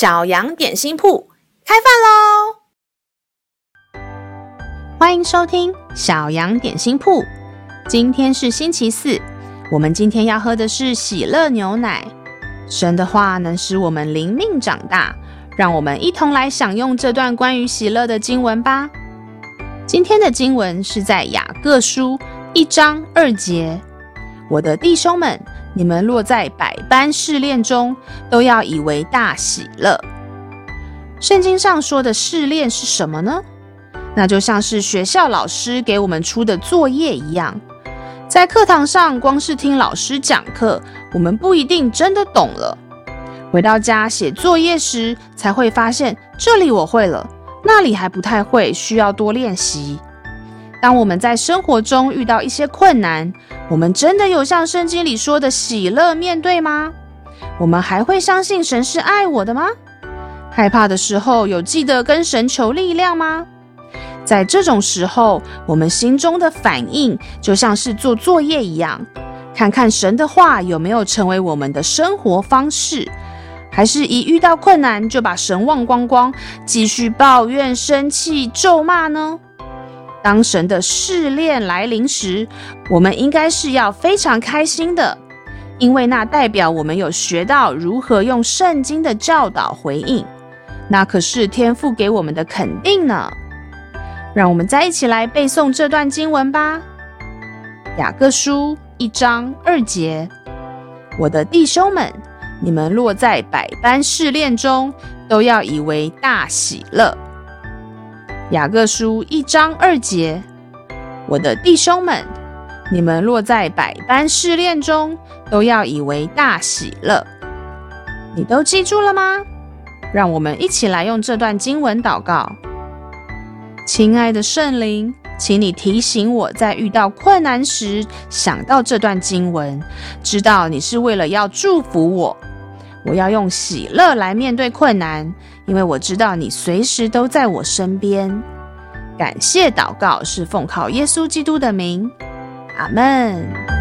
小羊点心铺开饭喽！欢迎收听小羊点心铺。今天是星期四，我们今天要喝的是喜乐牛奶。神的话能使我们灵命长大，让我们一同来享用这段关于喜乐的经文吧。今天的经文是在雅各书一章二节。我的弟兄们，你们落在百般试炼中，都要以为大喜乐。圣经上说的试炼是什么呢？那就像是学校老师给我们出的作业一样，在课堂上光是听老师讲课，我们不一定真的懂了。回到家写作业时，才会发现这里我会了，那里还不太会，需要多练习。当我们在生活中遇到一些困难，我们真的有像圣经里说的喜乐面对吗？我们还会相信神是爱我的吗？害怕的时候有记得跟神求力量吗？在这种时候，我们心中的反应就像是做作业一样，看看神的话有没有成为我们的生活方式，还是一遇到困难就把神忘光光，继续抱怨、生气、咒骂呢？当神的试炼来临时，我们应该是要非常开心的，因为那代表我们有学到如何用圣经的教导回应，那可是天父给我们的肯定呢。让我们再一起来背诵这段经文吧，《雅各书》一章二节：我的弟兄们，你们落在百般试炼中，都要以为大喜乐。雅各书一章二节，我的弟兄们，你们落在百般试炼中，都要以为大喜乐。你都记住了吗？让我们一起来用这段经文祷告。亲爱的圣灵，请你提醒我在遇到困难时想到这段经文，知道你是为了要祝福我。我要用喜乐来面对困难，因为我知道你随时都在我身边。感谢祷告是奉靠耶稣基督的名，阿门。